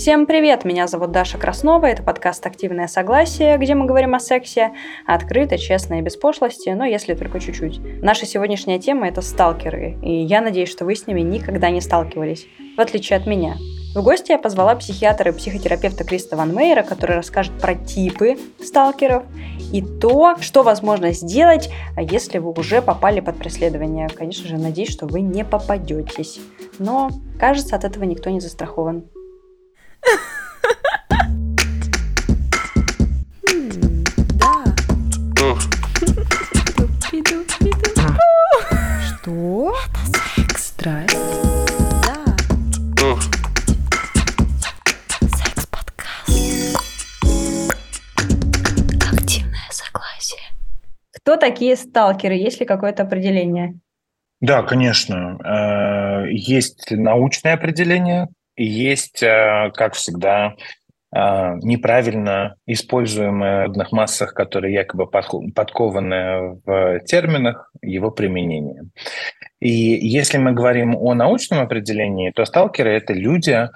Всем привет, меня зовут Даша Краснова, это подкаст «Активное согласие», где мы говорим о сексе открыто, честно и без пошлости, но если только чуть-чуть. Наша сегодняшняя тема – это сталкеры, и я надеюсь, что вы с ними никогда не сталкивались, в отличие от меня. В гости я позвала психиатра и психотерапевта Криста Ван Мейера, который расскажет про типы сталкеров и то, что возможно сделать, если вы уже попали под преследование. Конечно же, надеюсь, что вы не попадетесь. Но, кажется, от этого никто не застрахован. Что? Страсть? Да. Секс-подкаст. Активное согласие. Кто такие сталкеры? Есть ли какое-то определение? Да, конечно. Э, есть научное определение, есть, э, как всегда, э, неправильно используемые в одних массах, которые якобы подкованы в терминах его применения. И если мы говорим о научном определении, то сталкеры – это люди,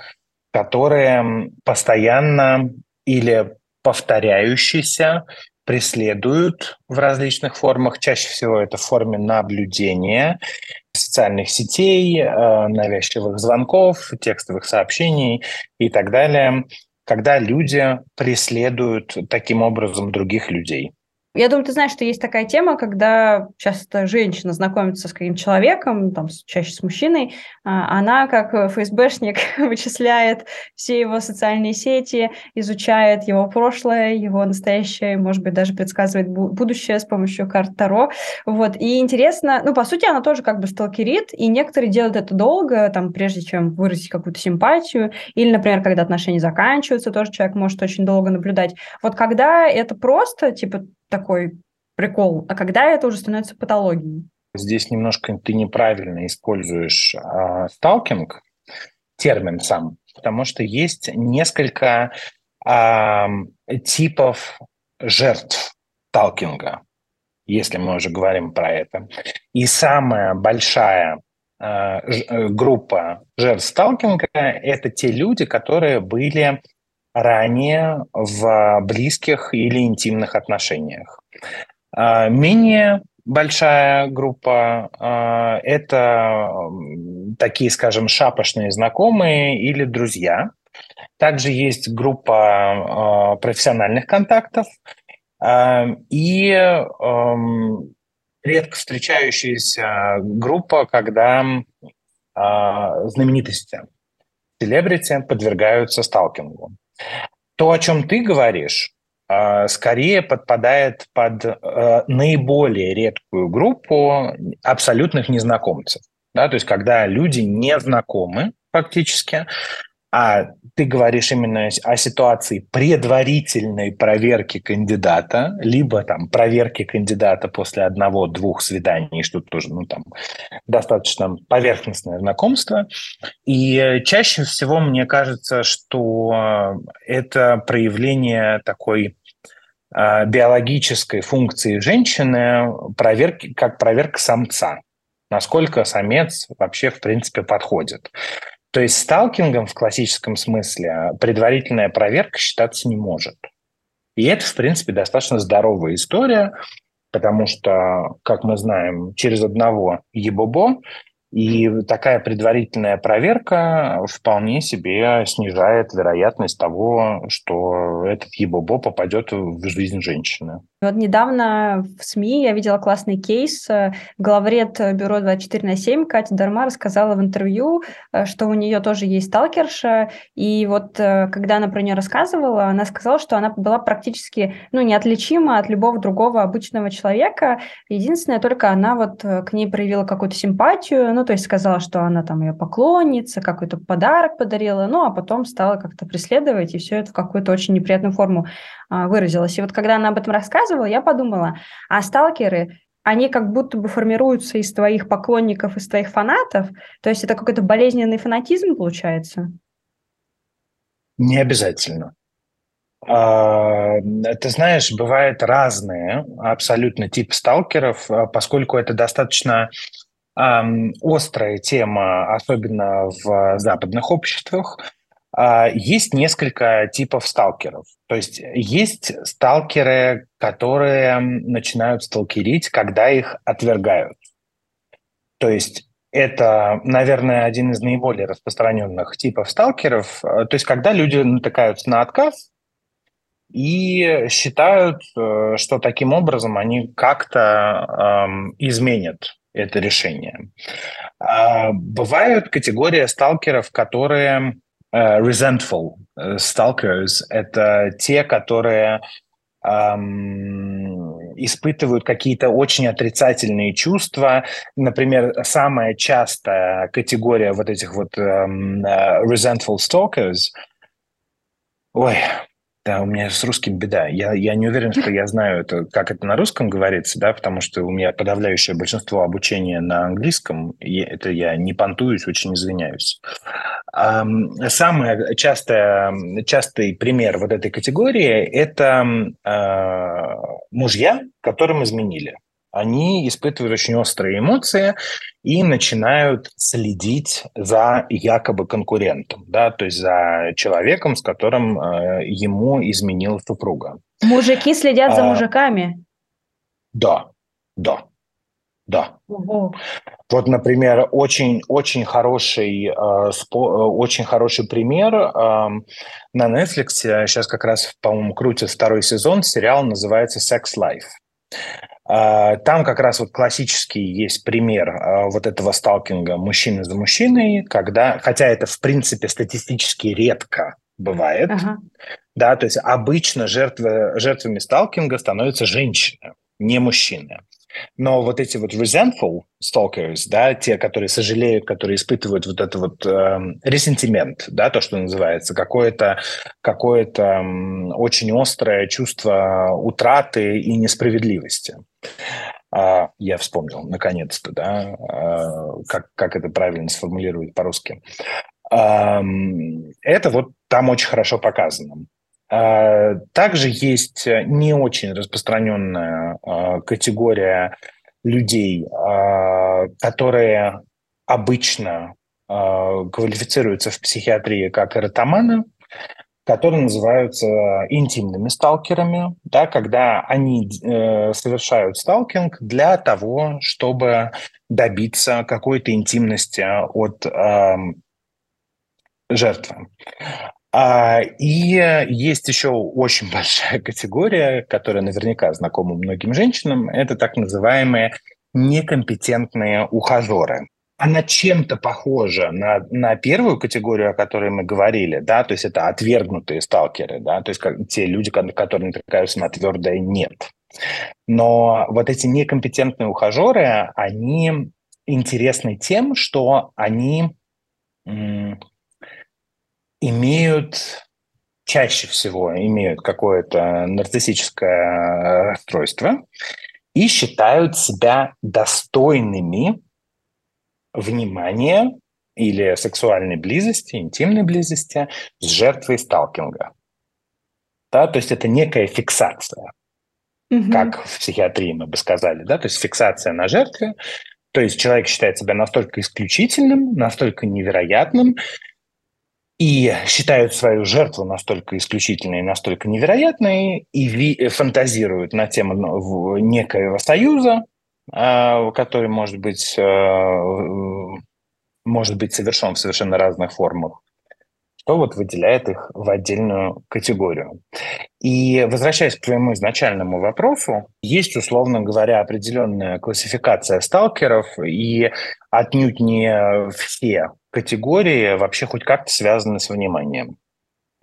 которые постоянно или повторяющиеся преследуют в различных формах. Чаще всего это в форме наблюдения, социальных сетей, э, навязчивых звонков, текстовых сообщений и так далее, когда люди преследуют таким образом других людей. Я думаю, ты знаешь, что есть такая тема, когда часто женщина знакомится с каким-то человеком, там, чаще с мужчиной, а, она, как ФСБшник, вычисляет все его социальные сети, изучает его прошлое, его настоящее, может быть, даже предсказывает будущее с помощью карт Таро. Вот. И интересно, ну, по сути, она тоже как бы сталкерит, и некоторые делают это долго, там, прежде чем выразить какую-то симпатию, или, например, когда отношения заканчиваются, тоже человек может очень долго наблюдать. Вот когда это просто, типа, такой прикол, а когда это уже становится патологией? Здесь немножко ты неправильно используешь э, сталкинг, термин сам, потому что есть несколько э, типов жертв сталкинга, если мы уже говорим про это. И самая большая э, группа жертв сталкинга – это те люди, которые были ранее в близких или интимных отношениях. А, менее большая группа а, – это такие, скажем, шапошные знакомые или друзья. Также есть группа а, профессиональных контактов и редко встречающаяся группа, когда знаменитости, селебрити подвергаются сталкингу. То, о чем ты говоришь, а, скорее подпадает под э, наиболее редкую группу абсолютных незнакомцев. Да, то есть когда люди не знакомы фактически, а ты говоришь именно о ситуации предварительной проверки кандидата, либо там проверки кандидата после одного-двух свиданий, что тоже ну, там, достаточно поверхностное знакомство. И чаще всего мне кажется, что это проявление такой а, биологической функции женщины, проверки, как проверка самца насколько самец вообще, в принципе, подходит. То есть сталкингом в классическом смысле предварительная проверка считаться не может. И это, в принципе, достаточно здоровая история, потому что, как мы знаем, через одного ебобо и такая предварительная проверка вполне себе снижает вероятность того, что этот ебобо попадет в жизнь женщины. Вот недавно в СМИ я видела классный кейс. Главред бюро 24 на 7 Катя Дарма рассказала в интервью, э, что у нее тоже есть сталкерша. И вот э, когда она про нее рассказывала, она сказала, что она была практически ну, неотличима от любого другого обычного человека. Единственное, только она вот э, к ней проявила какую-то симпатию, ну, то есть сказала, что она там ее поклонница, какой-то подарок подарила, ну, а потом стала как-то преследовать, и все это в какую-то очень неприятную форму а, выразилось. И вот когда она об этом рассказывала, я подумала, а сталкеры, они как будто бы формируются из твоих поклонников, из твоих фанатов, то есть это какой-то болезненный фанатизм получается? Не обязательно. А, ты знаешь, бывают разные абсолютно типы сталкеров, а, поскольку это достаточно острая тема, особенно в западных обществах. а, есть несколько типов сталкеров. То есть есть сталкеры, которые начинают сталкерить, когда их отвергают. То есть это, наверное, один из наиболее распространенных типов сталкеров. То есть когда люди натыкаются на отказ и считают, э, что таким образом они как-то эм, изменят это решение. А бывают категории сталкеров, которые resentful uh, stalkers – это те, которые um, испытывают какие-то очень отрицательные чувства. Например, самая частая категория вот этих вот um, uh, resentful stalkers – Ой, да, у меня с русским беда. Я, я не уверен, что я знаю, это, как это на русском говорится, да, потому что у меня подавляющее большинство обучения на английском, и это я не понтуюсь, очень извиняюсь. Самый частый, частый пример вот этой категории – это а, мужья, которым изменили они испытывают очень острые эмоции и начинают следить за якобы конкурентом, да, то есть за человеком, с которым э, ему изменила супруга. Мужики следят а, за мужиками? Да, да, да. Ого. Вот, например, очень очень хороший э, спо, э, очень хороший пример э, на Netflix сейчас как раз, по-моему, крутится второй сезон. Сериал называется "Sex Life". А, там как раз вот классический есть пример а, вот этого сталкинга мужчины за мужчиной, когда, хотя это в принципе статистически редко бывает, ага. да, то есть обычно жертвы, жертвами сталкинга становятся женщины, не мужчины. Но вот эти вот resentful stalkers, да, те, которые сожалеют, которые испытывают вот это вот э, ресентимент, да, то, что называется, какое-то какое э, очень острое чувство утраты и несправедливости. Uh, я вспомнил, наконец-то, да, uh, как, как это правильно сформулировать по-русски. Uh, это вот там очень хорошо показано. А, также есть э, не очень распространенная а, категория людей, а, которые обычно квалифицируются в психиатрии как эротоманы, которые называются интимными сталкерами, да, когда они э, совершают сталкинг для того, чтобы добиться какой-то интимности от э, жертвы. А, и есть еще очень большая категория, которая наверняка знакома многим женщинам. Это так называемые некомпетентные ухажеры. Она чем-то похожа на, на первую категорию, о которой мы говорили, да, то есть это отвергнутые сталкеры, да, то есть как, те люди, которые натыкаются на твердое «нет». Но вот эти некомпетентные ухажеры, они интересны тем, что они имеют чаще всего имеют какое-то нарциссическое расстройство и считают себя достойными внимания или сексуальной близости, интимной близости с жертвой сталкинга. Да, то есть это некая фиксация, угу. как в психиатрии мы бы сказали, да, то есть фиксация на жертве, то есть человек считает себя настолько исключительным, настолько невероятным, и считают свою жертву настолько исключительной, настолько невероятной, и ви- фантазируют на тему ну, некоего союза, а, который может быть, э, может быть совершен в совершенно разных формах, что вот выделяет их в отдельную категорию. И возвращаясь к твоему изначальному вопросу, есть, условно говоря, определенная классификация сталкеров, и отнюдь не все категории вообще хоть как-то связаны с вниманием.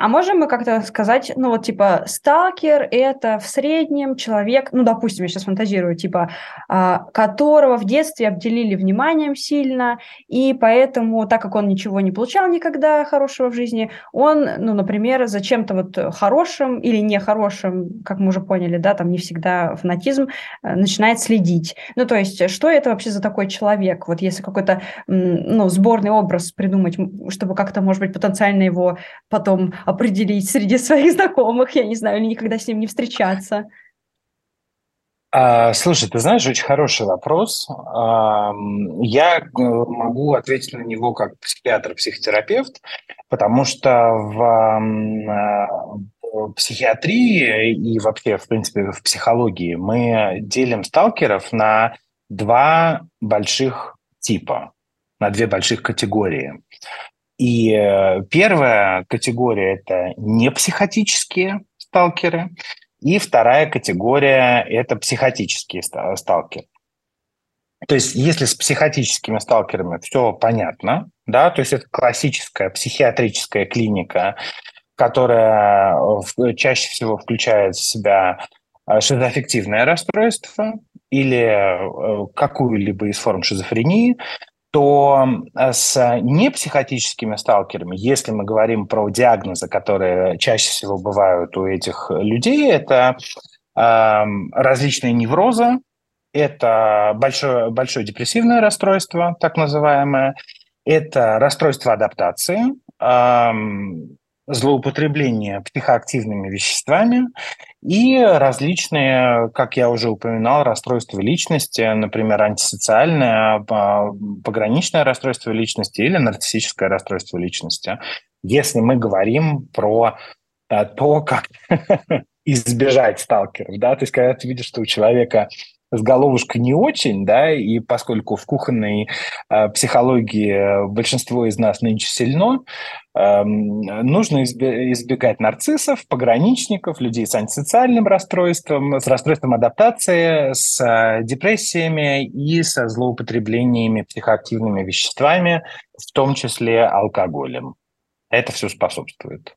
А можем мы как-то сказать, ну вот типа сталкер это в среднем человек, ну допустим, я сейчас фантазирую, типа а, которого в детстве обделили вниманием сильно, и поэтому, так как он ничего не получал никогда хорошего в жизни, он, ну, например, зачем-то вот хорошим или нехорошим, как мы уже поняли, да, там не всегда фанатизм, э, начинает следить. Ну то есть, что это вообще за такой человек? Вот если какой-то, ну, сборный образ придумать, чтобы как-то, может быть, потенциально его потом определить среди своих знакомых, я не знаю, или никогда с ним не встречаться. А, слушай, ты знаешь, очень хороший вопрос. А, я э, могу ответить на него как психиатр-психотерапевт, потому что а, в психиатрии и вообще, в принципе, в психологии мы делим сталкеров на два больших типа, на две больших категории. И э, первая категория – это непсихотические сталкеры – и вторая категория – это психотические сталкеры. То есть, если с психотическими сталкерами все понятно, да, то есть это классическая психиатрическая клиника, которая чаще всего включает в себя э, шизоаффективное расстройство или э, какую-либо из форм шизофрении, то э, с непсихотическими сталкерами, если мы говорим про диагнозы, которые чаще всего бывают у этих людей, это э, различные неврозы, это большое, большое депрессивное расстройство, так называемое, это расстройство адаптации, э, злоупотребление психоактивными веществами и различные, как я уже упоминал, расстройства личности, например, антисоциальное, а, пограничное расстройство личности или нарциссическое расстройство личности. Если мы говорим про а, то, как избежать сталкеров, да, то есть когда ты видишь, что у человека с головушкой не очень, да, и поскольку в кухонной э, психологии большинство из нас нынче сильно, э, нужно избегать нарциссов, пограничников, людей с антисоциальным расстройством, с расстройством адаптации, с э, депрессиями и со злоупотреблениями психоактивными веществами, в том числе алкоголем. Это все способствует.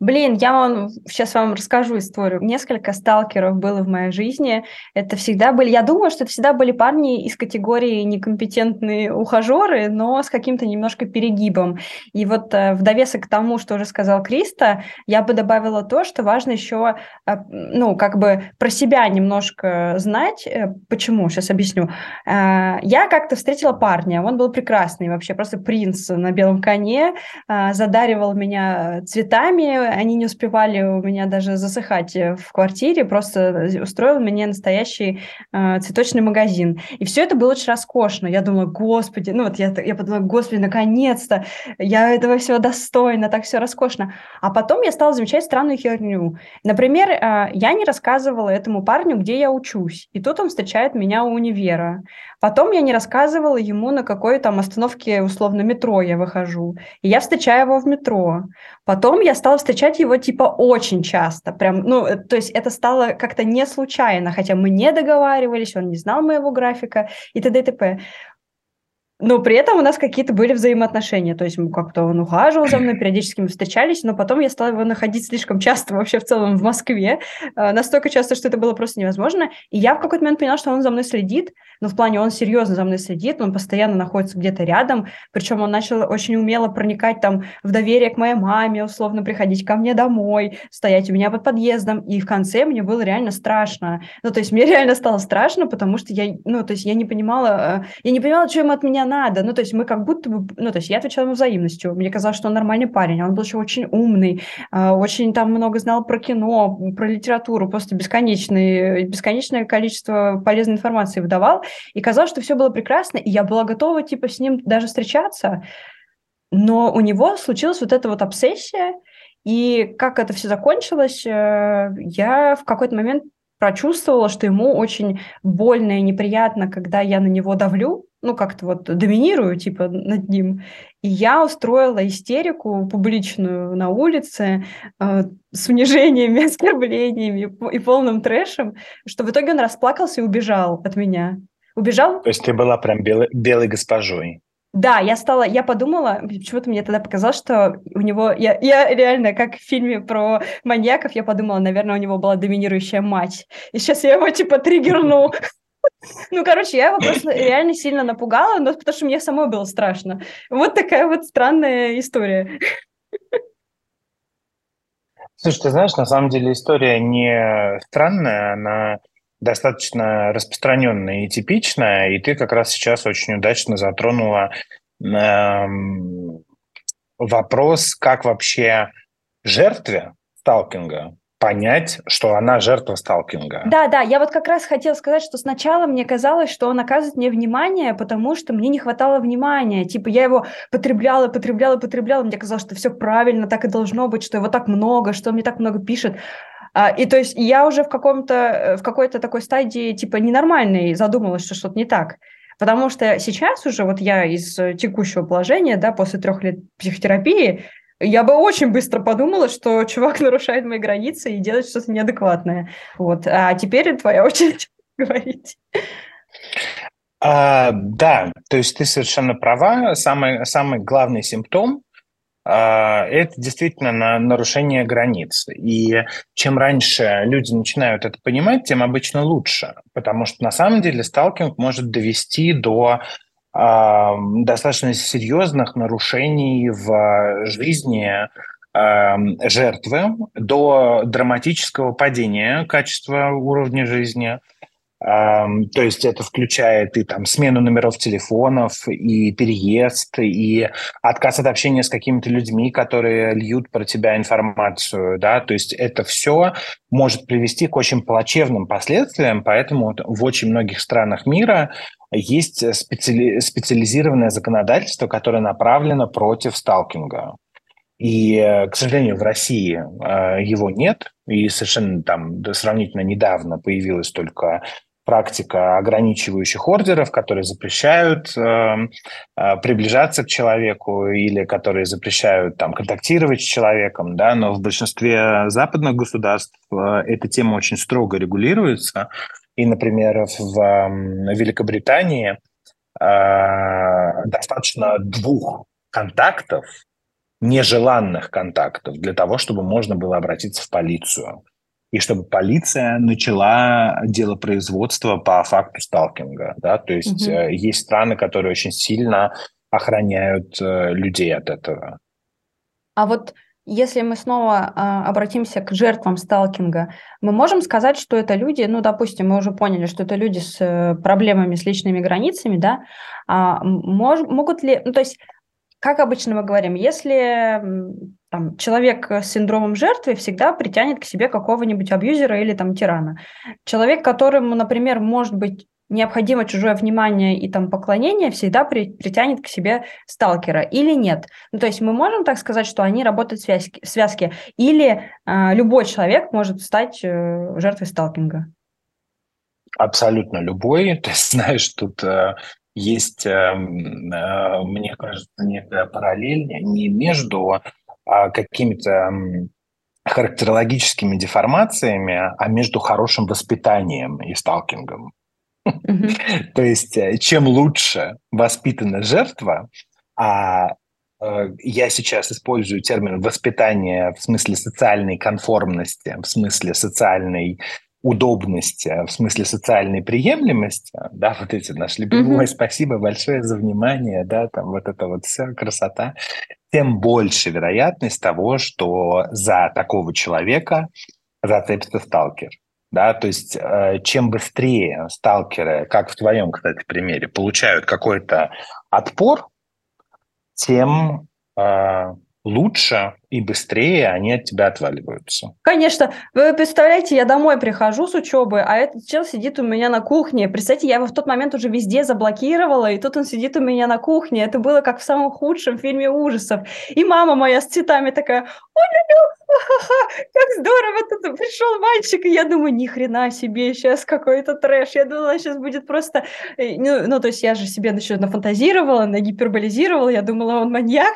Блин, я вам сейчас вам расскажу историю. Несколько сталкеров было в моей жизни. Это всегда были, я думаю, что это всегда были парни из категории некомпетентные ухажеры, но с каким-то немножко перегибом. И вот э, в довесок к тому, что уже сказал Криста, я бы добавила то, что важно еще, э, ну, как бы про себя немножко знать. Э, почему? Сейчас объясню. Я как-то встретила парня, он был прекрасный, вообще просто принц на белом коне, задаривал меня цветами, они не успевали у меня даже засыхать э, в квартире, просто устроил мне настоящий э, цветочный магазин. И все это было очень роскошно. Я думала, господи, ну вот я, я подумала, господи, наконец-то, я этого всего достойна, так все роскошно. А потом я стала замечать странную херню. Например, э, я не рассказывала этому парню, где я учусь. И тут он встречает меня у универа. Потом я не рассказывала ему, на какой там остановке, условно, метро я выхожу. И я встречаю его в метро. Потом я стала встречать его типа очень часто. Прям, ну, э, то есть это стало как-то не случайно, хотя мы не договаривались, он не знал моего графика и т.д. и т.п. Но при этом у нас какие-то были взаимоотношения. То есть как-то он ухаживал за мной, периодически мы встречались, но потом я стала его находить слишком часто вообще в целом в Москве. Э, настолько часто, что это было просто невозможно. И я в какой-то момент поняла, что он за мной следит. Но в плане он серьезно за мной следит, он постоянно находится где-то рядом. Причем он начал очень умело проникать там в доверие к моей маме, условно приходить ко мне домой, стоять у меня под подъездом. И в конце мне было реально страшно. Ну, то есть мне реально стало страшно, потому что я, ну, то есть я не понимала, э, я не понимала, что ему от меня надо. Ну, то есть мы как будто бы... Ну, то есть я отвечала ему взаимностью. Мне казалось, что он нормальный парень. Он был еще очень умный, а, очень там много знал про кино, про литературу. Просто бесконечное, бесконечное количество полезной информации выдавал. И казалось, что все было прекрасно, и я была готова, типа, с ним даже встречаться. Но у него случилась вот эта вот обсессия, и как это все закончилось, э, я в какой-то момент прочувствовала, что ему очень больно и неприятно, когда я на него давлю, ну, как-то вот доминирую, типа, над ним. И я устроила истерику публичную на улице э, с унижениями, оскорблениями и полным трэшем, что в итоге он расплакался и убежал от меня. Убежал. То есть ты была прям белой, белой госпожой. Да, я стала, я подумала, почему-то мне тогда показалось, что у него, я, я реально, как в фильме про маньяков, я подумала, наверное, у него была доминирующая мать. И сейчас я его типа триггерну. Ну, короче, я его просто реально сильно напугала, но потому что мне самой было страшно. Вот такая вот странная история. Слушай, ты знаешь, на самом деле история не странная, она достаточно распространенная и типичная, и ты как раз сейчас очень удачно затронула э, вопрос, как вообще жертве сталкинга понять, что она жертва сталкинга. Да, да, я вот как раз хотела сказать, что сначала мне казалось, что он оказывает мне внимание, потому что мне не хватало внимания. Типа я его потребляла, потребляла, потребляла, мне казалось, что все правильно, так и должно быть, что его так много, что он мне так много пишет. А, и то есть я уже в, каком-то, в какой-то такой стадии типа ненормальной задумалась, что что-то не так. Потому что сейчас уже вот я из текущего положения, да, после трех лет психотерапии, я бы очень быстро подумала, что чувак нарушает мои границы и делает что-то неадекватное. Вот. А теперь твоя очередь говорить. А, да, то есть ты совершенно права. Самый, самый главный симптом а, это действительно на нарушение границ. И чем раньше люди начинают это понимать, тем обычно лучше. Потому что на самом деле сталкинг может довести до достаточно серьезных нарушений в жизни жертвы до драматического падения качества уровня жизни. То есть это включает и там смену номеров телефонов, и переезд, и отказ от общения с какими-то людьми, которые льют про тебя информацию, да, то есть это все может привести к очень плачевным последствиям, поэтому в очень многих странах мира есть специали- специализированное законодательство, которое направлено против сталкинга. И, к сожалению, в России э, его нет, и совершенно там сравнительно недавно появилась только практика ограничивающих ордеров, которые запрещают э, э, приближаться к человеку или которые запрещают там контактировать с человеком, да, но в большинстве западных государств э, эта тема очень строго регулируется. И, например, в Великобритании э, достаточно двух контактов, нежеланных контактов, для того, чтобы можно было обратиться в полицию и чтобы полиция начала дело производства по факту сталкинга. Да? То есть угу. э, есть страны, которые очень сильно охраняют э, людей от этого. А вот если мы снова э, обратимся к жертвам сталкинга, мы можем сказать, что это люди, ну, допустим, мы уже поняли, что это люди с э, проблемами с личными границами, да, а мож, могут ли, ну, то есть как обычно мы говорим, если там, человек с синдромом жертвы всегда притянет к себе какого-нибудь абьюзера или там тирана. Человек, которому, например, может быть необходимо чужое внимание и там поклонение, всегда при, притянет к себе сталкера или нет. Ну, то есть мы можем так сказать, что они работают в связке, в связке или э, любой человек может стать э, жертвой сталкинга? Абсолютно любой. Ты знаешь, тут э, есть, эм, э, мне кажется, некая параллель не между а, какими-то характерологическими деформациями, а между хорошим воспитанием и сталкингом. То есть э, чем лучше воспитана жертва, а э, я сейчас использую термин воспитание в смысле социальной конформности, в смысле социальной удобности, в смысле социальной приемлемости, да, вот эти наши любимые, mm-hmm. спасибо большое за внимание, да, там вот это вот все, красота, тем больше вероятность того, что за такого человека зацепится сталкер. Да, то есть э, чем быстрее сталкеры, как в твоем, кстати, примере, получают какой-то отпор, тем э, лучше и быстрее они от тебя отваливаются. Конечно. Вы представляете, я домой прихожу с учебы, а этот чел сидит у меня на кухне. Представьте, я его в тот момент уже везде заблокировала, и тут он сидит у меня на кухне. Это было как в самом худшем фильме ужасов. И мама моя с цветами такая, ой, как здорово, тут пришел мальчик, и я думаю, ни хрена себе, сейчас какой-то трэш. Я думала, сейчас будет просто... Э, ну, ну, то есть я же себе еще нафантазировала, нагиперболизировала, я думала, он маньяк.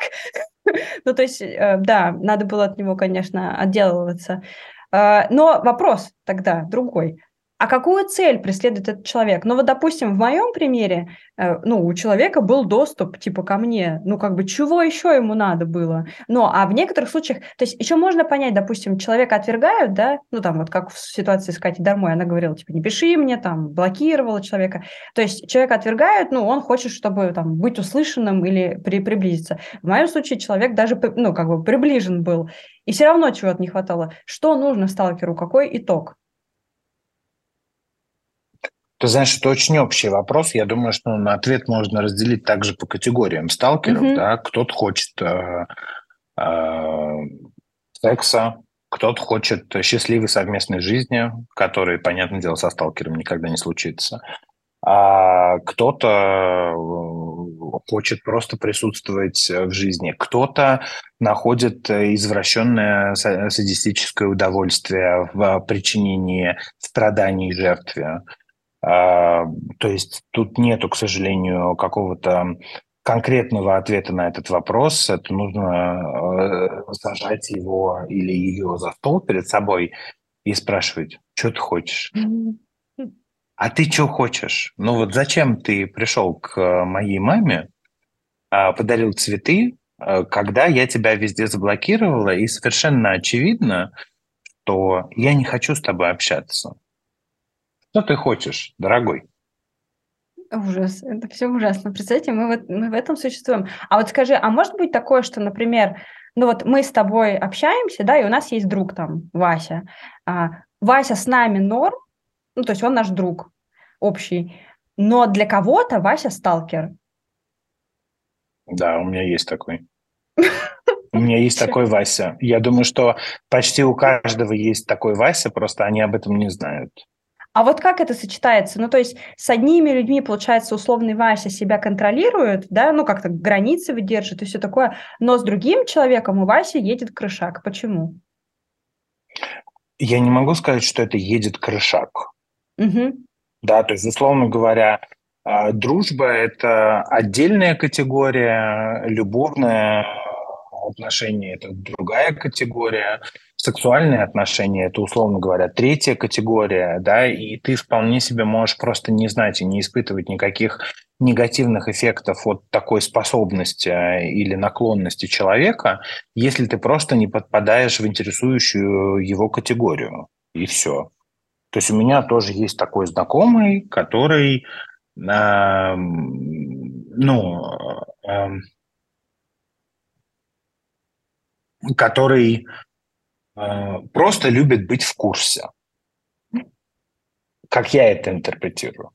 Ну, то есть, э, да, надо было от него, конечно, отделываться. Э, но вопрос тогда другой. А какую цель преследует этот человек? Ну вот, допустим, в моем примере, э, ну, у человека был доступ, типа, ко мне. Ну, как бы, чего еще ему надо было? Ну, а в некоторых случаях, то есть еще можно понять, допустим, человека отвергают, да, ну, там, вот как в ситуации с Катей Дармой, она говорила, типа, не пиши мне, там, блокировала человека. То есть человека отвергают, ну, он хочет, чтобы, там, быть услышанным или при, приблизиться. В моем случае человек даже, ну, как бы, приближен был. И все равно чего-то не хватало. Что нужно сталкеру? Какой итог? Ты знаешь, это очень общий вопрос. Я думаю, что на ответ можно разделить также по категориям сталкеров. Mm-hmm. Да? Кто-то хочет э, э, секса, Кто-то хочет счастливой совместной жизни, которой, понятное дело, со сталкером никогда не случится. А кто-то э, хочет просто присутствовать в жизни. Кто-то находит извращенное садистическое удовольствие в причинении страданий жертве. А, то есть тут нету, к сожалению, какого-то конкретного ответа на этот вопрос. Это нужно э, сажать его или ее за стол перед собой и спрашивать, что ты хочешь? А ты что хочешь? Ну вот зачем ты пришел к моей маме, а, подарил цветы, э, когда я тебя везде заблокировала, и совершенно очевидно, что я не хочу с тобой общаться. Что ты хочешь, дорогой? Ужас, это все ужасно. Представьте, мы, вот, мы в этом существуем. А вот скажи, а может быть такое, что, например, ну вот мы с тобой общаемся, да, и у нас есть друг там, Вася. А, Вася с нами норм, ну то есть он наш друг общий, но для кого-то Вася сталкер. Да, у меня есть такой. У меня есть такой Вася. Я думаю, что почти у каждого есть такой Вася, просто они об этом не знают. А вот как это сочетается? Ну, то есть с одними людьми, получается, условный Вася себя контролирует, да, ну, как-то границы выдержит и все такое, но с другим человеком у Васи едет крышак. Почему? Я не могу сказать, что это едет крышак. Угу. Да, то есть, условно говоря, а, дружба – это отдельная категория, любовная отношения – это другая категория, сексуальные отношения – это, условно говоря, третья категория, да, и ты вполне себе можешь просто не знать и не испытывать никаких негативных эффектов от такой способности э, или наклонности человека, если ты просто не подпадаешь в интересующую его категорию. И все. То есть у меня тоже есть такой знакомый, который, э, ну, э, который просто любит быть в курсе. Как я это интерпретирую.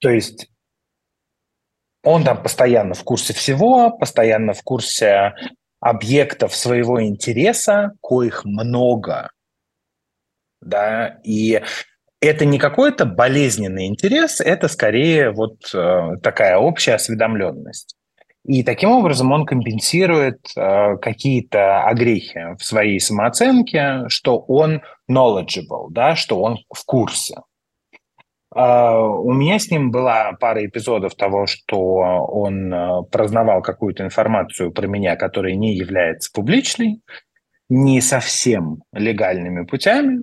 То есть он там постоянно в курсе всего, постоянно в курсе объектов своего интереса, коих много, да, и это не какой-то болезненный интерес, это скорее вот э, такая общая осведомленность. И таким образом он компенсирует э, какие-то огрехи в своей самооценке, что он knowledgeable, да, что он в курсе. Uh, у меня с ним была пара эпизодов того, что он uh, прознавал какую-то информацию про меня, которая не является публичной, не совсем легальными путями.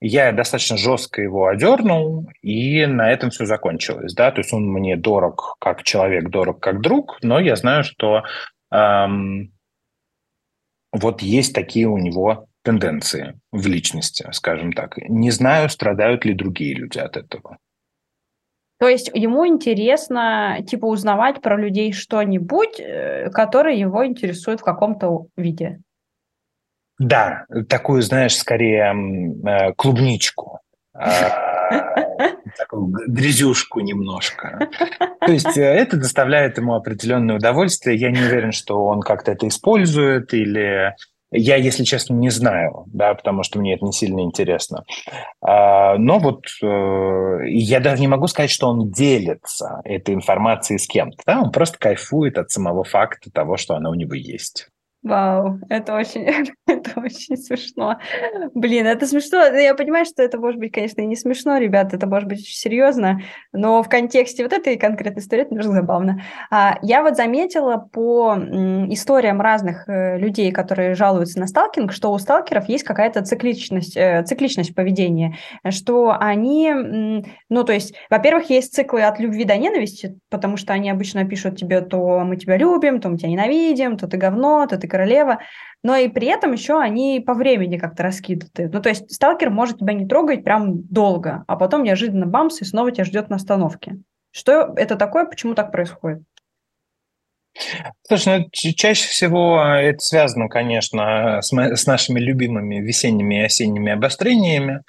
Я достаточно жестко его одернул, и на этом все закончилось. Да? То есть он мне дорог как человек, дорог как друг, но я знаю, что эм, вот есть такие у него тенденции в личности, скажем так. Не знаю, страдают ли другие люди от этого. То есть ему интересно, типа, узнавать про людей что-нибудь, э, которое его интересует в каком-то виде. Да, такую, знаешь, скорее э, клубничку. А, такую грязюшку немножко. То есть э, это доставляет ему определенное удовольствие. Я не уверен, что он как-то это использует или я, если честно, не знаю, да, потому что мне это не сильно интересно. А, но вот э, я даже не могу сказать, что он делится этой информацией с кем-то. Да? Он просто кайфует от самого факта того, что она у него есть. Вау, это очень, это очень смешно. Блин, это смешно. Ну, я понимаю, что это может быть, конечно, и не смешно, ребят, это может быть очень серьезно, но в контексте вот этой конкретной истории это немножко забавно. А, я вот заметила по историям разных э, людей, которые жалуются на сталкинг, что у сталкеров есть какая-то цикличность, э, цикличность поведения, что они, ну, то есть, во-первых, есть циклы от любви до ненависти, потому что они обычно пишут тебе, то мы тебя любим, то мы тебя ненавидим, то ты говно, то ты королева, но и при этом еще они по времени как-то раскиданы. Ну, то есть сталкер может тебя не трогать прям долго, а потом неожиданно бамс, и снова тебя ждет на остановке. Что это такое, почему так происходит? Слушай, ну, чаще всего это связано, конечно, с, с нашими любимыми весенними и осенними обострениями.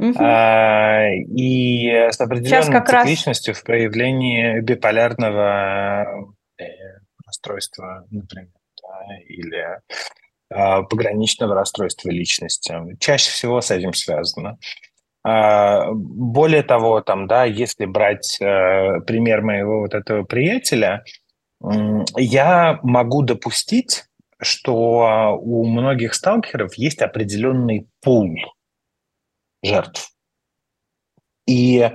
Угу. А, и с определенной цикличностью раз... в проявлении биполярного э, расстройства, например или а, пограничного расстройства личности. Чаще всего с этим связано. А, более того, там, да, если брать э, пример моего вот этого приятеля, я могу допустить, что у многих сталкеров есть определенный пул жертв. И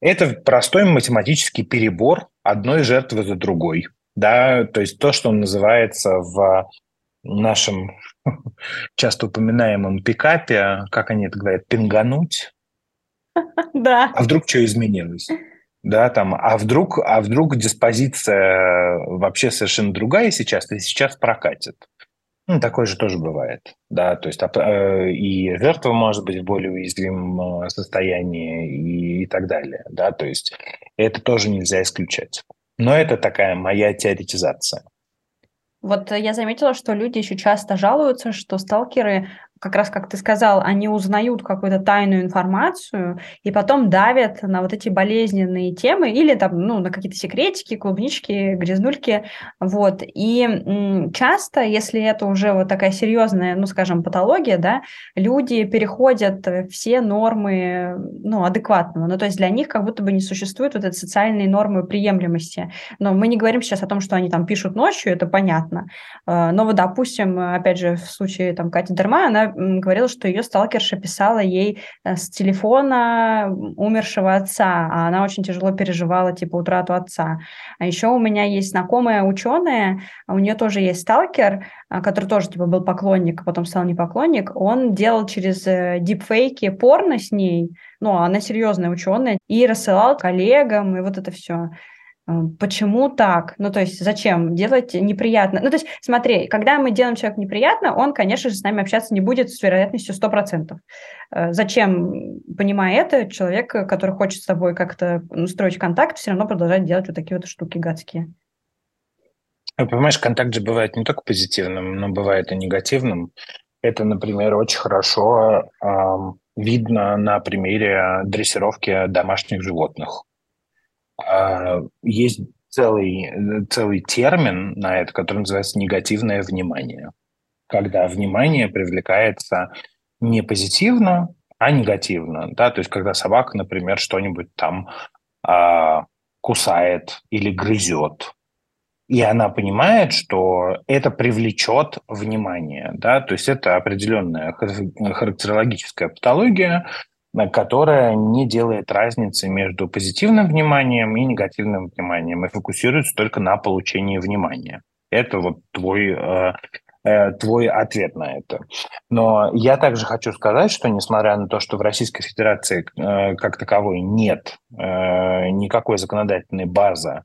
это простой математический перебор одной жертвы за другой. Да, то есть то, что называется в нашем часто упоминаемом пикапе, как они это говорят, пингануть. Да. А вдруг что изменилось? Да, там, а вдруг, а вдруг диспозиция вообще совершенно другая сейчас, и сейчас прокатит. Ну, такое же тоже бывает, да, то есть э, и жертва может быть в более уязвимом э, состоянии и, и так далее, да, то есть это тоже нельзя исключать. Но это такая моя теоретизация. Вот я заметила, что люди еще часто жалуются, что сталкеры как раз как ты сказал, они узнают какую-то тайную информацию и потом давят на вот эти болезненные темы или там, ну, на какие-то секретики, клубнички, грязнульки, вот. И часто, если это уже вот такая серьезная, ну, скажем, патология, да, люди переходят все нормы, ну, адекватного, ну, то есть для них как будто бы не существует вот этой социальной нормы приемлемости. Но мы не говорим сейчас о том, что они там пишут ночью, это понятно. А, но вот, допустим, опять же, в случае там Кати Дерма, она говорила, что ее сталкерша писала ей э, с телефона умершего отца, а она очень тяжело переживала, типа, утрату отца. А еще у меня есть знакомая ученая, у нее тоже есть сталкер, а, который тоже, типа, был поклонник, а потом стал не поклонник, он делал через э, дипфейки порно с ней, ну, она серьезная ученая, и рассылал коллегам, и вот это все. Почему так? Ну, то есть зачем делать неприятно? Ну, то есть смотри, когда мы делаем человеку неприятно, он, конечно же, с нами общаться не будет с вероятностью 100%. Э, зачем, понимая это, человек, который хочет с тобой как-то устроить контакт, все равно продолжает делать вот такие вот штуки гадские? Ну, понимаешь, контакт же бывает не только позитивным, но бывает и негативным. Это, например, очень хорошо э, видно на примере дрессировки домашних животных есть целый, целый термин на это, который называется негативное внимание. Когда внимание привлекается не позитивно, а негативно. Да? То есть когда собака, например, что-нибудь там а, кусает или грызет, и она понимает, что это привлечет внимание, да, то есть это определенная характерологическая патология, которая не делает разницы между позитивным вниманием и негативным вниманием и фокусируется только на получении внимания. Это вот твой, э, э, твой ответ на это. Но я также хочу сказать, что несмотря на то, что в Российской Федерации э, как таковой нет э, никакой законодательной базы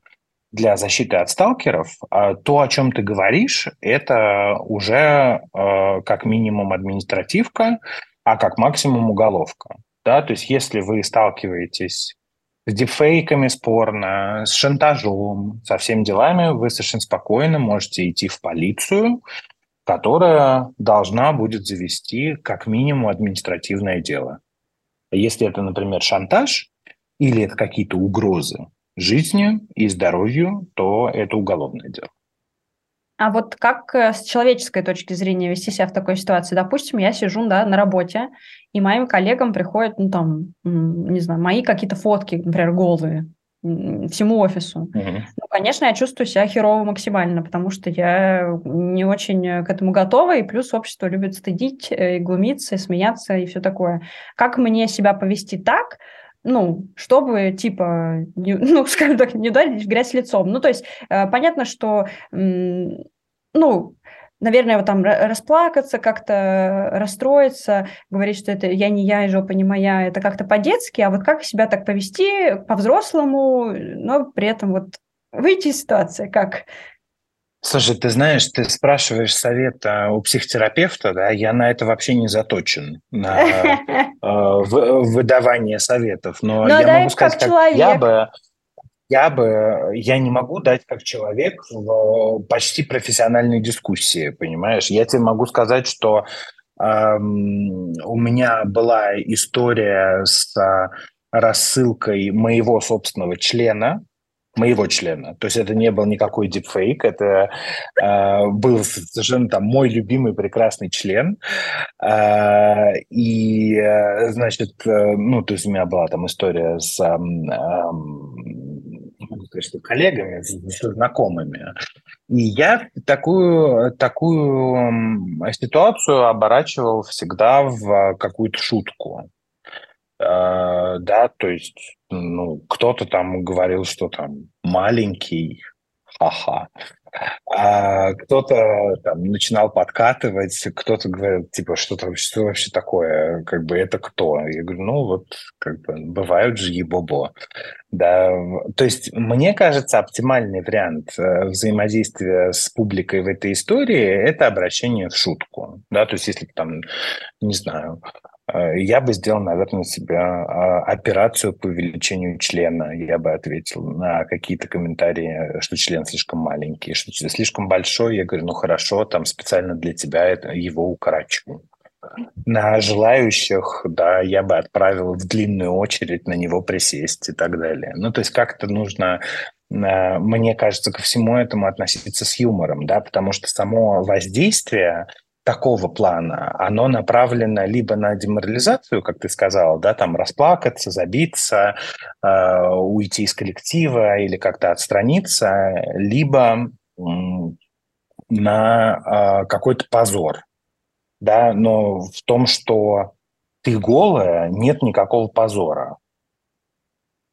для защиты от сталкеров, э, то, о чем ты говоришь, это уже э, как минимум административка, а как максимум уголовка. Да? То есть если вы сталкиваетесь с дефейками спорно, с шантажом, со всеми делами, вы совершенно спокойно можете идти в полицию, которая должна будет завести как минимум административное дело. Если это, например, шантаж или это какие-то угрозы жизни и здоровью, то это уголовное дело. А вот как э, с человеческой точки зрения вести себя в такой ситуации? Допустим, я сижу да, на работе, и моим коллегам приходят, ну там, не знаю, мои какие-то фотки, например, голые, всему офису. Mm-hmm. Ну, конечно, я чувствую себя херово максимально, потому что я не очень к этому готова, и плюс общество любит стыдить, э, и глумиться, и смеяться, и все такое. Как мне себя повести так, ну, чтобы, типа, не, ну, скажем так, не ударить грязь лицом. Ну, то есть, э, понятно, что, ну, наверное, вот там расплакаться, как-то расстроиться, говорить, что это я не я, и жопа не моя, это как-то по-детски, а вот как себя так повести по-взрослому, но при этом вот выйти из ситуации, как? Слушай, ты знаешь, ты спрашиваешь совета у психотерапевта, да, я на это вообще не заточен, на э, выдавание советов, но ну, я могу сказать, как я бы я бы, я не могу дать как человек в почти профессиональной дискуссии, понимаешь? Я тебе могу сказать, что эм, у меня была история с рассылкой моего собственного члена моего члена. То есть это не был никакой дипфейк, это э, был совершенно там мой любимый прекрасный член. Э, и, э, значит, э, ну, то есть у меня была там история с э, э, коллегами, с, знакомыми. И я такую, такую ситуацию оборачивал всегда в какую-то шутку. Э, да, то есть, ну, кто-то там говорил, что там маленький, ха-ха. А кто-то там начинал подкатывать, кто-то говорил, типа, что там, что вообще такое, как бы это кто? Я говорю, ну вот, как бы, бывают же ебобо. Да, то есть, мне кажется, оптимальный вариант э, взаимодействия с публикой в этой истории – это обращение в шутку. Да, то есть, если там, не знаю, я бы сделал, наверное, себе а, операцию по увеличению члена. Я бы ответил на какие-то комментарии, что член слишком маленький, что член слишком большой. Я говорю, ну хорошо, там специально для тебя его укорочу. На желающих, да, я бы отправил в длинную очередь на него присесть и так далее. Ну, то есть как-то нужно э, мне кажется, ко всему этому относиться с юмором, да, потому что само воздействие, такого плана, оно направлено либо на деморализацию, как ты сказал, да, там расплакаться, забиться, э, уйти из коллектива или как-то отстраниться, либо э, на э, какой-то позор, да, но в том, что ты голая, нет никакого позора.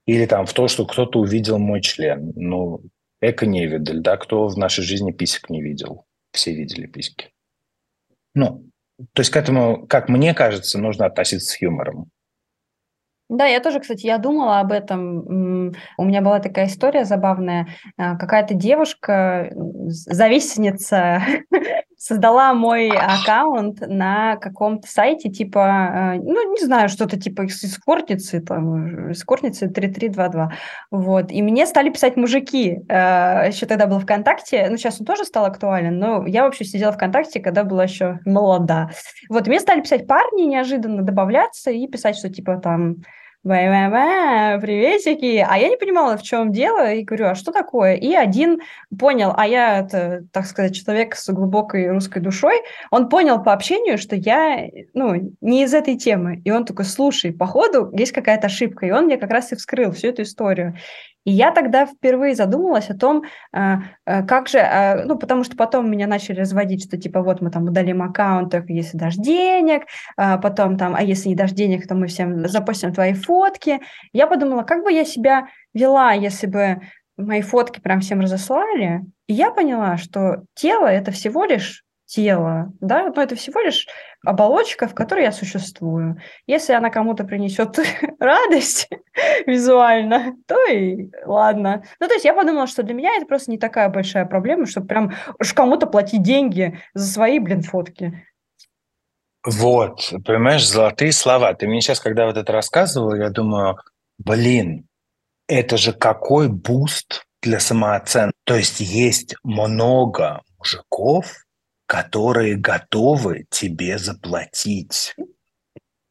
Или там в то, что кто-то увидел мой член. Ну, эко-невидаль, да, кто в нашей жизни писек не видел? Все видели письки. Ну, то есть к этому, как мне кажется, нужно относиться с юмором. Да, я тоже, кстати, я думала об этом. У меня была такая история забавная. А, какая-то девушка, завистница, создала мой аккаунт на каком-то сайте, типа, э, ну, не знаю, что-то типа эскортницы, там, эскортницы 3322. Вот. И мне стали писать мужики. Э, еще тогда был ВКонтакте. Ну, сейчас он тоже стал актуален, но я вообще сидела ВКонтакте, когда была еще молода. Вот. Мне стали писать парни неожиданно добавляться и писать, что типа там Ба-ба-ба, приветики. А я не понимала, в чем дело, и говорю, а что такое? И один понял, а я, это, так сказать, человек с глубокой русской душой, он понял по общению, что я, ну, не из этой темы. И он такой, слушай, походу есть какая-то ошибка. И он мне как раз и вскрыл всю эту историю. И я тогда впервые задумалась о том, э, э, как же, э, ну, потому что потом меня начали разводить, что типа вот мы там удалим аккаунт, только если дашь денег, потом там, а если не дашь денег, то мы всем запустим твои фотки. Я подумала, как бы я себя вела, если бы мои фотки прям всем разослали. И я поняла, что тело – это всего лишь тело, да, но это всего лишь оболочка, в которой я существую. Если она кому-то принесет радость визуально, то и ладно. Ну, то есть я подумала, что для меня это просто не такая большая проблема, чтобы прям уж кому-то платить деньги за свои, блин, фотки. Вот, понимаешь, золотые слова. Ты мне сейчас, когда вот это рассказывал, я думаю, блин, это же какой boost для самооценки. То есть есть много мужиков, которые готовы тебе заплатить.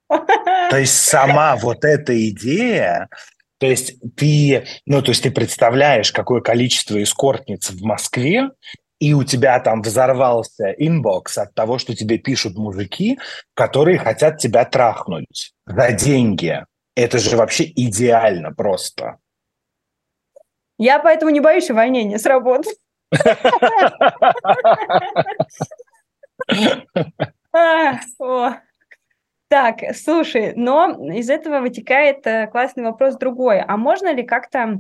То есть сама вот эта идея, то есть ты, ну, то есть ты представляешь, какое количество эскортниц в Москве, и у тебя там взорвался inbox от того, что тебе пишут мужики, которые хотят тебя трахнуть за деньги. Это же вообще идеально просто. Я поэтому не боюсь увольнения с работы. Так, слушай, но из этого вытекает э, классный вопрос другой. А можно ли как-то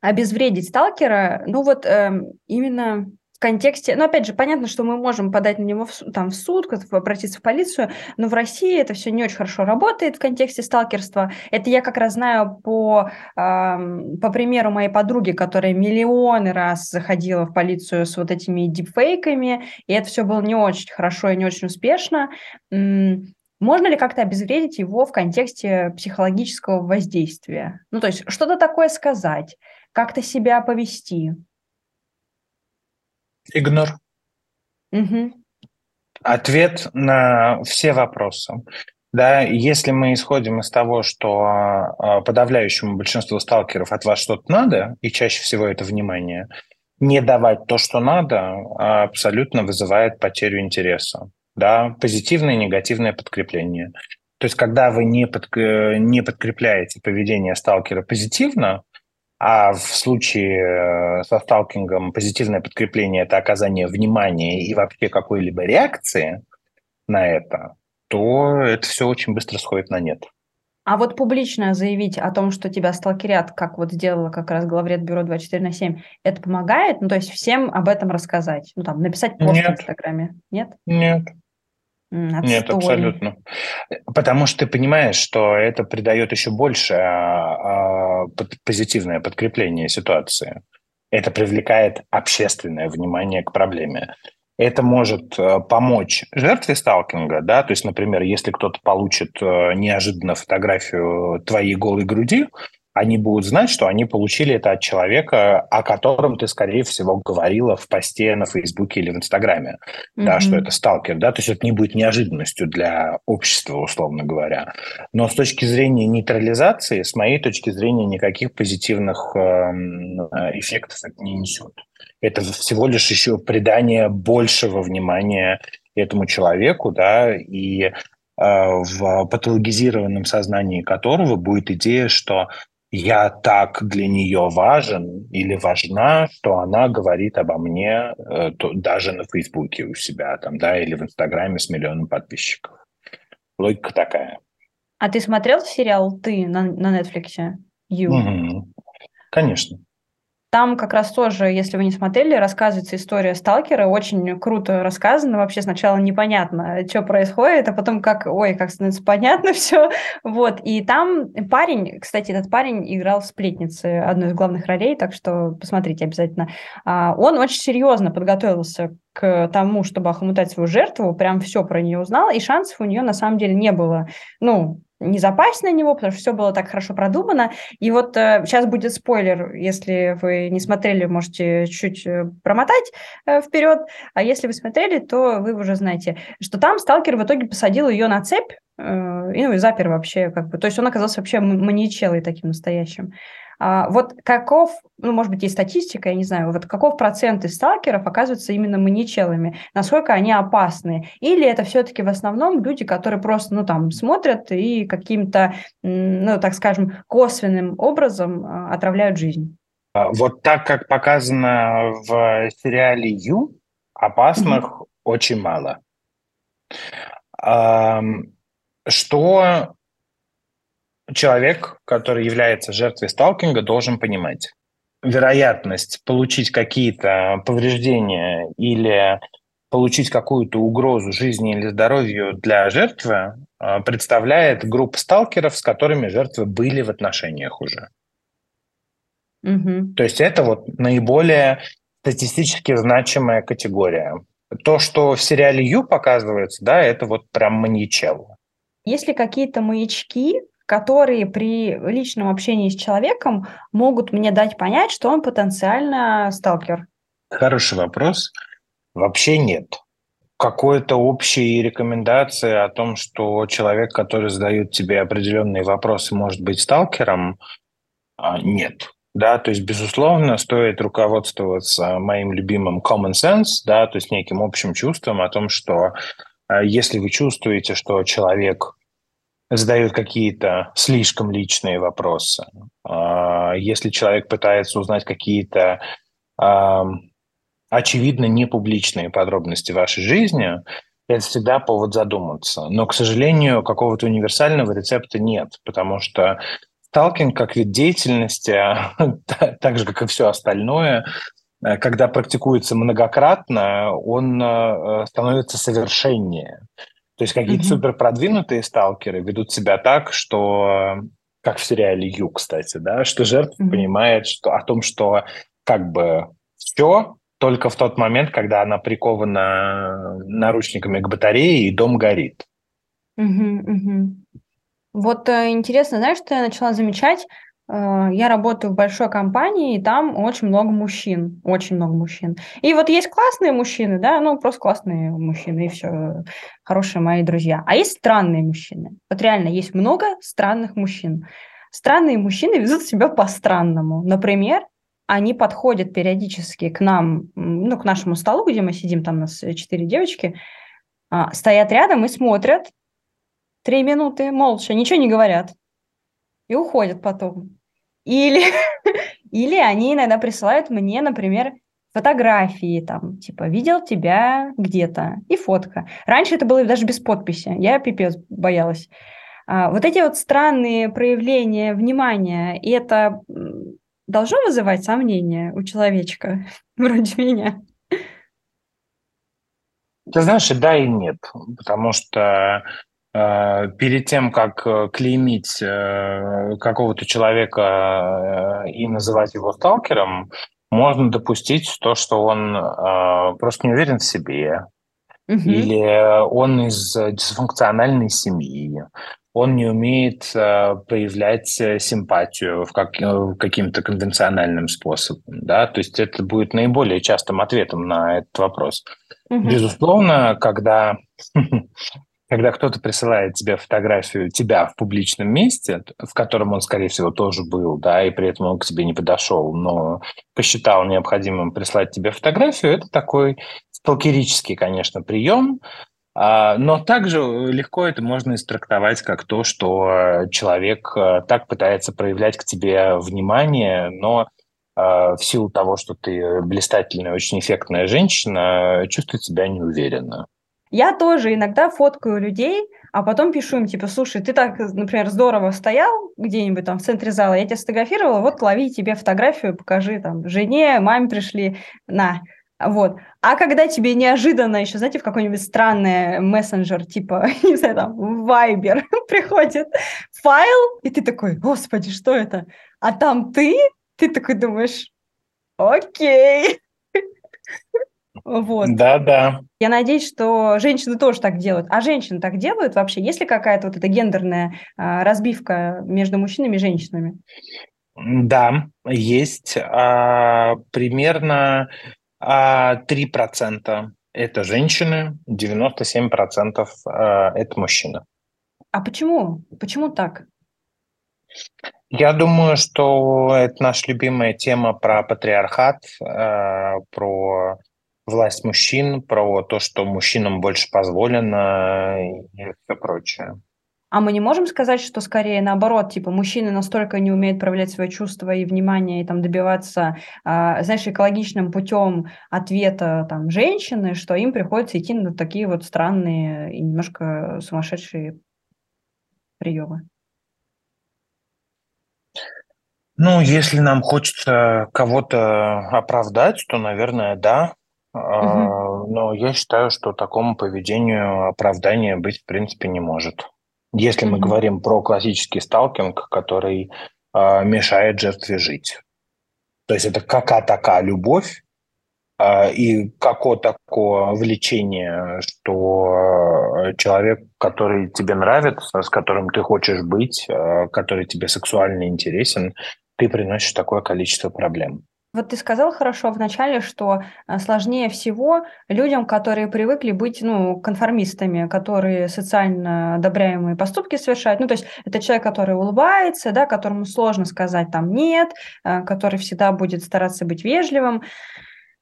обезвредить сталкера? Ну вот эм, именно в контексте, ну, опять же, понятно, что мы можем подать на него в, там, в суд, обратиться в полицию, но в России это все не очень хорошо работает в контексте сталкерства. Это я как раз знаю по, э, по примеру моей подруги, которая миллионы раз заходила в полицию с вот этими дипфейками, и это все было не очень хорошо и не очень успешно. Можно ли как-то обезвредить его в контексте психологического воздействия? Ну, то есть что-то такое сказать, как-то себя повести? Игнор. Угу. Ответ на все вопросы. Да, если мы исходим из того, что а, подавляющему большинству сталкеров от вас что-то надо, и чаще всего это внимание, не давать то, что надо, абсолютно вызывает потерю интереса. Да, позитивное и негативное подкрепление. То есть, когда вы не, под, не подкрепляете поведение сталкера позитивно, а в случае э, со сталкингом позитивное подкрепление – это оказание внимания и вообще какой-либо реакции на это, то это все очень быстро сходит на нет. А вот публично заявить о том, что тебя сталкерят, как вот сделала как раз главред бюро 24 на 7, это помогает? Ну, то есть всем об этом рассказать? Ну, там, написать пост Нет. в Инстаграме? Нет? Нет. Отстой. Нет, абсолютно. Потому что ты понимаешь, что это придает еще больше а, а, позитивное подкрепление ситуации. Это привлекает общественное внимание к проблеме. Это может э, помочь жертве сталкинга, да, то есть, например, если кто-то получит э, неожиданно фотографию твоей голой груди, они будут знать, что они получили это от человека, о котором ты, скорее всего, говорила в посте на Фейсбуке или в Инстаграме, mm-hmm. да, что это сталкер, да, то есть это не будет неожиданностью для общества, условно говоря. Но с точки зрения нейтрализации, с моей точки зрения, никаких позитивных эм, эффектов это не несет. Это всего лишь еще придание большего внимания этому человеку, да, и э, в патологизированном сознании которого будет идея, что я так для нее важен или важна, что она говорит обо мне э, то, даже на Фейсбуке у себя там, да, или в Инстаграме с миллионом подписчиков. Логика такая. А ты смотрел сериал «Ты» на, на Netflix? You? Угу. Конечно. Там как раз тоже, если вы не смотрели, рассказывается история сталкера, очень круто рассказано. Вообще сначала непонятно, что происходит, а потом как, ой, как становится понятно все. Вот, и там парень, кстати, этот парень играл в «Сплетнице», одну из главных ролей, так что посмотрите обязательно. А, он очень серьезно подготовился к тому, чтобы охмутать свою жертву, прям все про нее узнал, и шансов у нее на самом деле не было. Ну, не запасть на него, потому что все было так хорошо продумано. И вот э, сейчас будет спойлер, если вы не смотрели, можете чуть э, промотать э, вперед, а если вы смотрели, то вы уже знаете, что там сталкер в итоге посадил ее на цепь, э, и, ну и запер вообще, как бы, то есть он оказался вообще маньячелой таким настоящим. А, вот каков, ну, может быть, есть статистика, я не знаю, вот каков процент из сталкеров оказываются именно маньячелами, насколько они опасны? Или это все-таки в основном люди, которые просто, ну, там, смотрят и каким-то, ну, так скажем, косвенным образом а, отравляют жизнь? А, вот так, как показано в сериале «Ю», опасных mm-hmm. очень мало. Что человек, который является жертвой сталкинга, должен понимать. Вероятность получить какие-то повреждения или получить какую-то угрозу жизни или здоровью для жертвы а, представляет группа сталкеров, с которыми жертвы были в отношениях уже. Угу. То есть это вот наиболее статистически значимая категория. То, что в сериале Ю показывается, да, это вот прям маньячелло. Есть ли какие-то маячки, которые при личном общении с человеком могут мне дать понять, что он потенциально сталкер? Хороший вопрос. Вообще нет. Какой-то общей рекомендации о том, что человек, который задает тебе определенные вопросы, может быть сталкером, а, нет. Да, то есть, безусловно, стоит руководствоваться моим любимым common sense, да, то есть неким общим чувством о том, что а, если вы чувствуете, что человек задают какие-то слишком личные вопросы, а, если человек пытается узнать какие-то очевидно непубличные подробности вашей жизни, это всегда повод задуматься. Но, к сожалению, какого-то универсального рецепта нет, потому что сталкинг как вид деятельности, так же, как и все остальное, э, когда практикуется многократно, он э, становится совершеннее. То есть какие-то mm-hmm. супер продвинутые сталкеры ведут себя так, что как в сериале Ю, кстати, да, что жертва mm-hmm. понимает что, о том, что как бы все только в тот момент, когда она прикована наручниками к батарее и дом горит. Mm-hmm, mm-hmm. Вот э, интересно, знаешь, что я начала замечать? Э, я работаю в большой компании, и там очень много мужчин, очень много мужчин. И вот есть классные мужчины, да, ну просто классные мужчины, и все, хорошие мои друзья. А есть странные мужчины. Вот реально есть много странных мужчин. Странные мужчины ведут себя по-странному. Например, они подходят периодически к нам, ну, к нашему столу, где мы сидим, там у нас четыре девочки, а, стоят рядом и смотрят три минуты молча, ничего не говорят и уходят потом. Или, или они иногда присылают мне, например, фотографии, там, типа, видел тебя где-то, и фотка. Раньше это было даже без подписи, я пипец боялась. А, вот эти вот странные проявления внимания, и это должно вызывать сомнения у человечка вроде меня? Ты знаешь, и да, и нет, потому что перед тем, как э, клеймить э, какого-то человека и называть его сталкером, можно допустить то, что он просто не уверен в себе, угу. или он из дисфункциональной семьи, он не умеет проявлять симпатию в как, каким-то конвенциональным способом. Да? То есть это будет наиболее частым ответом на этот вопрос. Угу. Безусловно, когда когда кто-то присылает тебе фотографию тебя в публичном месте, в котором он, скорее всего, тоже был, да, и при этом он к тебе не подошел, но посчитал необходимым прислать тебе фотографию, это такой сталкерический, конечно, прием, а, но также легко это можно истрактовать как то, что человек э, так пытается проявлять к тебе внимание, но э, в силу того, что ты блистательная, очень эффектная женщина, чувствует себя неуверенно. Я тоже иногда фоткаю людей, а потом пишу им, типа, слушай, ты так, например, здорово стоял где-нибудь там в центре зала, я тебя сфотографировала, вот лови тебе фотографию, покажи там жене, маме пришли, на. Вот. А когда тебе неожиданно еще, знаете, в какой-нибудь странный мессенджер, типа, не знаю, там, Viber приходит файл, и ты такой, господи, что это? А там ты? Ты такой думаешь, окей. Вот. Да, да. Я надеюсь, что женщины тоже так делают. А женщины так делают вообще? Есть ли какая-то вот эта гендерная а, разбивка между мужчинами и женщинами? Да, есть. А, примерно а, 3% это женщины, 97% а, это мужчины. А почему? Почему так? Я думаю, что это наша любимая тема про патриархат, а, про власть мужчин, про то, что мужчинам больше позволено и все прочее. А мы не можем сказать, что скорее наоборот, типа мужчины настолько не умеют проявлять свои чувства и внимание и там добиваться, э, знаешь, экологичным путем ответа там женщины, что им приходится идти на такие вот странные и немножко сумасшедшие приемы. Ну, если нам хочется кого-то оправдать, то, наверное, да. Угу. Но я считаю, что такому поведению оправдания быть в принципе не может. Если угу. мы говорим про классический сталкинг, который э, мешает жертве жить. То есть это какая такая любовь э, и какое такое влечение, что человек, который тебе нравится, с которым ты хочешь быть, э, который тебе сексуально интересен, ты приносишь такое количество проблем. Вот ты сказал хорошо вначале, что э, сложнее всего людям, которые привыкли быть ну, конформистами, которые социально одобряемые поступки совершают. Ну, то есть это человек, который улыбается, да, которому сложно сказать там нет, э, который всегда будет стараться быть вежливым.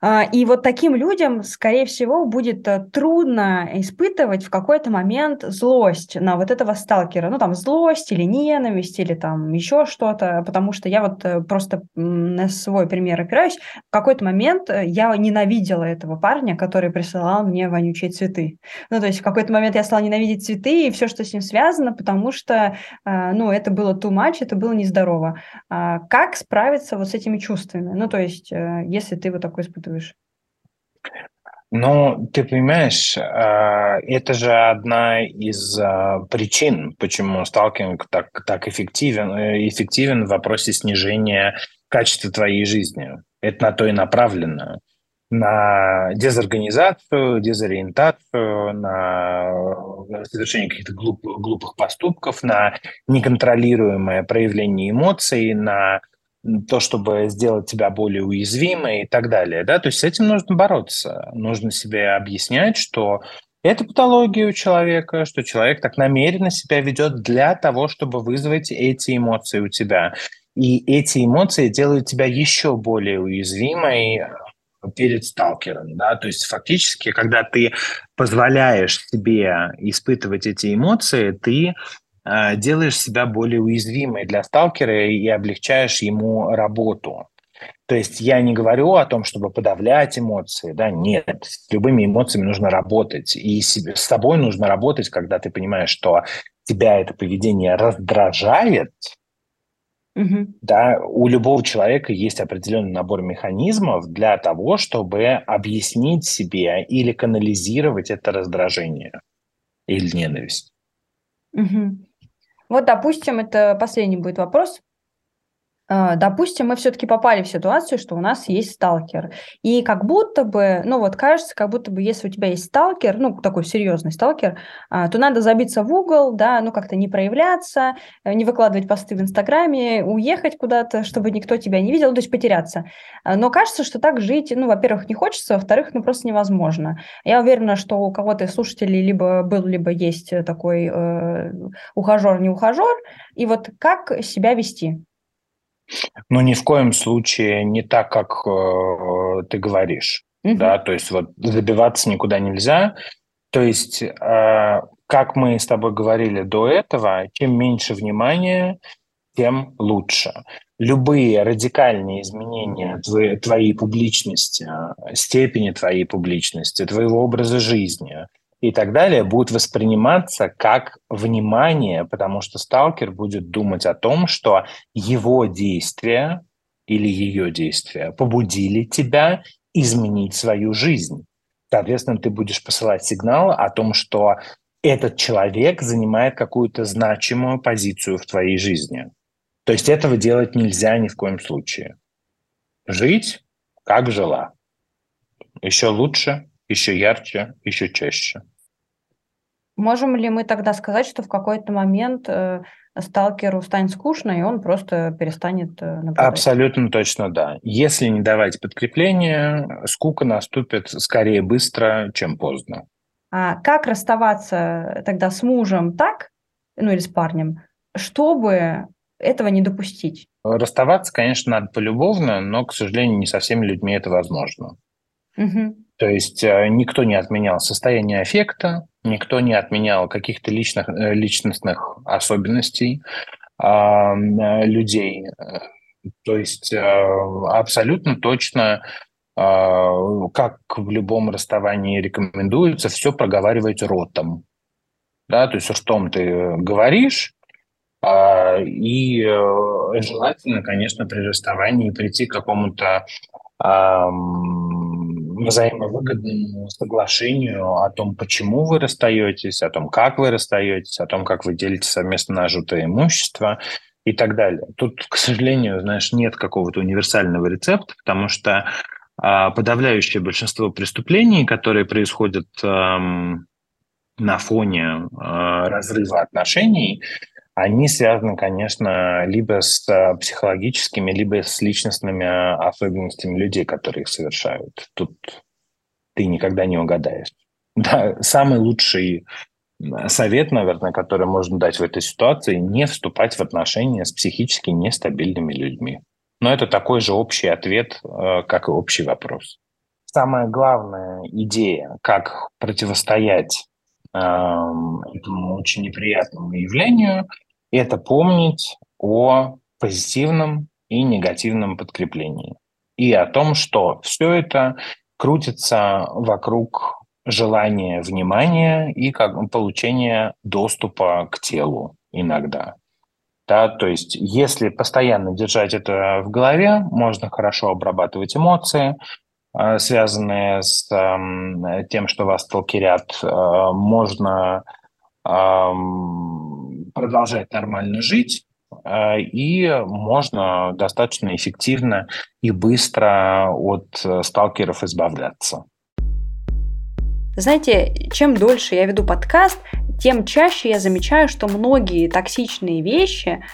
А, и вот таким людям, скорее всего, будет э, трудно испытывать в какой-то момент злость на вот этого сталкера. Ну, там, злость или ненависть, или там еще что-то, потому что я вот э, просто на свой пример опираюсь. В какой-то момент э, я ненавидела этого парня, который присылал мне вонючие цветы. Ну, то есть в какой-то момент я стала ненавидеть цветы и все, что с ним связано, потому что, ну, это было too much, это было нездорово. А как справиться вот с этими чувствами? Ну, то есть, если ты вот такой испытываешь чувствуешь? Ну, ты понимаешь, а, это же одна из а, причин, почему сталкинг так, так эффективен, э, эффективен в вопросе снижения качества твоей жизни. Это на то и направлено. На дезорганизацию, дезориентацию, на совершение каких-то глуп, глупых поступков, на неконтролируемое проявление эмоций, на то, чтобы сделать тебя более уязвимой и так далее. Да? То есть с этим нужно бороться. Нужно себе объяснять, что это патология у человека, что человек так намеренно себя ведет для того, чтобы вызвать эти эмоции у тебя. И эти эмоции делают тебя еще более уязвимой э, перед сталкером, да, то есть фактически, когда ты позволяешь себе испытывать эти эмоции, ты делаешь себя более уязвимой для сталкера и облегчаешь ему работу. То есть я не говорю о том, чтобы подавлять эмоции, да, нет, с любыми эмоциями нужно работать, и себе, с собой нужно работать, когда ты понимаешь, что тебя это поведение раздражает, Угу. Да, у любого человека есть определенный набор механизмов для того, чтобы объяснить себе или канализировать это раздражение или ненависть. Угу. Вот, допустим, это последний будет вопрос. А, допустим, мы все-таки попали в ситуацию, что у нас есть сталкер. И как будто бы, ну вот кажется, как будто бы если у тебя есть сталкер, ну такой серьезный сталкер, а, то надо забиться в угол, да, ну как-то не проявляться, э, не выкладывать посты в Инстаграме, уехать куда-то, чтобы никто тебя не видел, то есть потеряться. А, но кажется, что так жить, ну, во-первых, не хочется, во-вторых, ну просто невозможно. Я уверена, что у кого-то из слушателей либо был, либо есть такой э, ухажер, не ухажер. И вот как себя вести? Ну, ни в коем случае не так, как э, ты говоришь. Угу. Да, то есть вот забиваться никуда нельзя. То есть, э, как мы с тобой говорили до этого, чем меньше внимания, тем лучше. Любые радикальные изменения твоей, твоей публичности, степени твоей публичности, твоего образа жизни – и так далее будут восприниматься как внимание, потому что сталкер будет думать о том, что его действия или ее действия побудили тебя изменить свою жизнь. Соответственно, ты будешь посылать сигнал о том, что этот человек занимает какую-то значимую позицию в твоей жизни. То есть этого делать нельзя ни в коем случае. Жить, как жила. Еще лучше, еще ярче, еще чаще. Можем ли мы тогда сказать, что в какой-то момент э, сталкеру станет скучно, и он просто перестанет э, наблюдать? Абсолютно точно да. Если не давать подкрепление, скука наступит скорее быстро, чем поздно. А как расставаться тогда с мужем так, ну или с парнем, чтобы этого не допустить? Расставаться, конечно, надо полюбовно, но, к сожалению, не со всеми людьми это возможно. Угу. То есть э, никто не отменял состояние аффекта, Никто не отменял каких-то личных, э, личностных особенностей а, э, людей. То есть э, абсолютно точно, как в любом расставании рекомендуется, все проговаривать ротом. Да, то есть ртом ты говоришь, э, и желательно, конечно, при расставании прийти к какому-то взаимовыгодному соглашению о том, почему вы расстаетесь, о том, как вы расстаетесь, о том, как вы делите совместно нажитое имущество и так далее. Тут, к сожалению, знаешь, нет какого-то универсального рецепта, потому что а, подавляющее большинство преступлений, которые происходят эм, на фоне э, разрыва отношений, они связаны, конечно, либо с э, психологическими, либо с личностными э, особенностями людей, которые их совершают. Тут ты никогда не угадаешь. Да, самый лучший совет, наверное, который можно дать в этой ситуации, не вступать в отношения с психически нестабильными людьми. Но это такой же общий ответ, э, как и общий вопрос. Самая главная идея, как противостоять эм, этому очень неприятному явлению, это помнить о позитивном и негативном подкреплении. И о том, что все это крутится вокруг желания внимания и как получения доступа к телу иногда. Да, то есть, если постоянно держать это в голове, можно хорошо обрабатывать эмоции, э, связанные с э, тем, что вас сталкерят. Э, можно продолжать нормально жить, э, и можно достаточно эффективно и быстро от э, сталкеров избавляться. Знаете, чем дольше я веду подкаст, тем чаще я замечаю, что многие токсичные вещи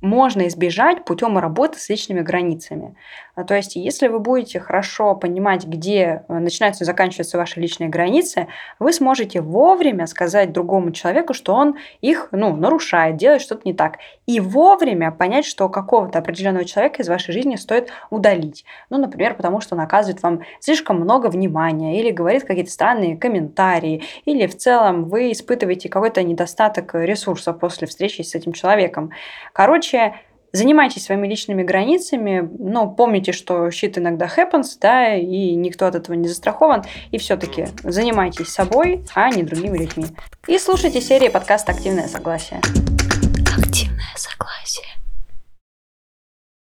можно избежать путем работы с личными границами. А, то есть, если вы будете хорошо понимать, где э, начинаются и заканчиваются ваши личные границы, вы сможете вовремя сказать другому человеку, что он их ну, нарушает, делает что-то не так. И вовремя понять, что какого-то определенного человека из вашей жизни стоит удалить. Ну, например, потому что он оказывает вам слишком много внимания, или говорит какие-то странные комментарии, или в целом вы испытываете какой-то недостаток ресурсов после встречи с этим человеком. Короче, Занимайтесь своими личными границами, но помните, что shit иногда happens, да, и никто от этого не застрахован. И все-таки занимайтесь собой, а не другими людьми. И слушайте серии подкаста «Активное согласие». Активное согласие.